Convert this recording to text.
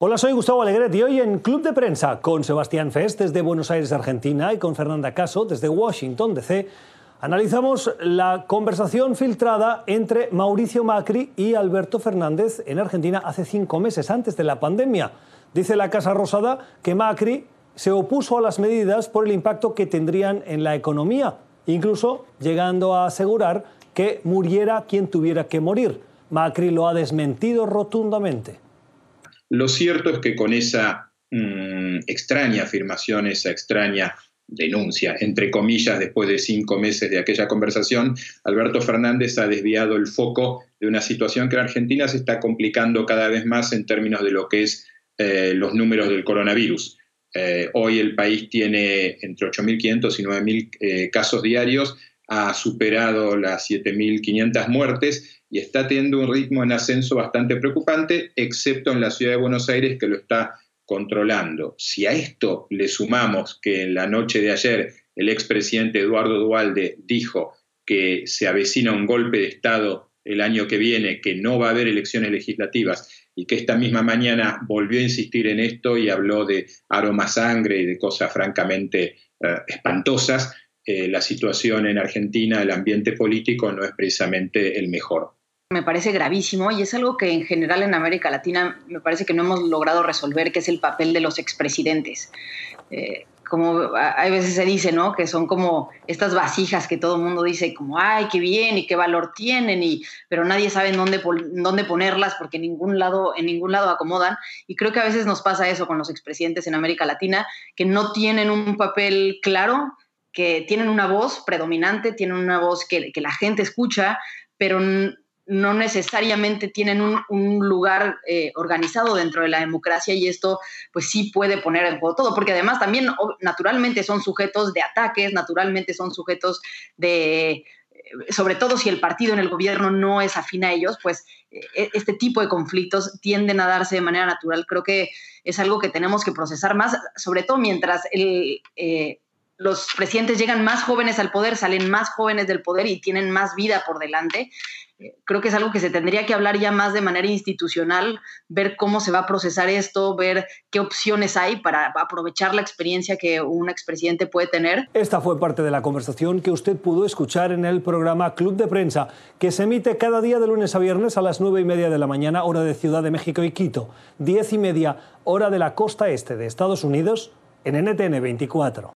Hola, soy Gustavo Alegret y hoy en Club de Prensa con Sebastián Fest desde Buenos Aires, Argentina, y con Fernanda Caso desde Washington, D.C., analizamos la conversación filtrada entre Mauricio Macri y Alberto Fernández en Argentina hace cinco meses, antes de la pandemia. Dice la Casa Rosada que Macri se opuso a las medidas por el impacto que tendrían en la economía, incluso llegando a asegurar que muriera quien tuviera que morir. Macri lo ha desmentido rotundamente. Lo cierto es que con esa mm, extraña afirmación, esa extraña denuncia, entre comillas, después de cinco meses de aquella conversación, Alberto Fernández ha desviado el foco de una situación que en Argentina se está complicando cada vez más en términos de lo que es eh, los números del coronavirus. Eh, hoy el país tiene entre 8.500 y 9.000 eh, casos diarios, ha superado las 7.500 muertes y está teniendo un ritmo en ascenso bastante preocupante, excepto en la ciudad de Buenos Aires que lo está controlando. Si a esto le sumamos que en la noche de ayer el expresidente Eduardo Dualde dijo que se avecina un golpe de Estado el año que viene, que no va a haber elecciones legislativas y que esta misma mañana volvió a insistir en esto y habló de aroma sangre y de cosas francamente eh, espantosas, la situación en Argentina, el ambiente político no es precisamente el mejor me parece gravísimo y es algo que en general en América Latina me parece que no hemos logrado resolver, que es el papel de los expresidentes. Eh, como hay veces se dice, ¿no? Que son como estas vasijas que todo el mundo dice como, ay, qué bien y qué valor tienen, y, pero nadie sabe en dónde, dónde ponerlas porque en ningún, lado, en ningún lado acomodan. Y creo que a veces nos pasa eso con los expresidentes en América Latina, que no tienen un papel claro, que tienen una voz predominante, tienen una voz que, la gente escucha, pero no necesariamente tienen un, lugar eh, organizado dentro de la democracia y esto pues sí puede poner en juego todo, porque además también naturalmente son sujetos de ataques, naturalmente son sujetos de, eh, sobre todo si el partido en el gobierno no es afín a ellos, pues eh, este tipo de conflictos tienden a darse de manera natural. Creo que es algo que tenemos que procesar más, sobre todo mientras el los presidentes llegan más jóvenes al poder, salen más jóvenes del poder y tienen más vida por delante. Eh, creo que es algo que se tendría que hablar ya más de manera institucional, ver cómo se va a procesar esto, ver qué opciones hay para aprovechar la experiencia que un expresidente puede tener. Esta fue parte de la conversación que usted pudo escuchar en el programa Club de Prensa, que se emite cada día de lunes a viernes a las nueve y media de la mañana, hora de Ciudad de México y Quito, diez y media, hora de la costa este de Estados Unidos, en NTN 24.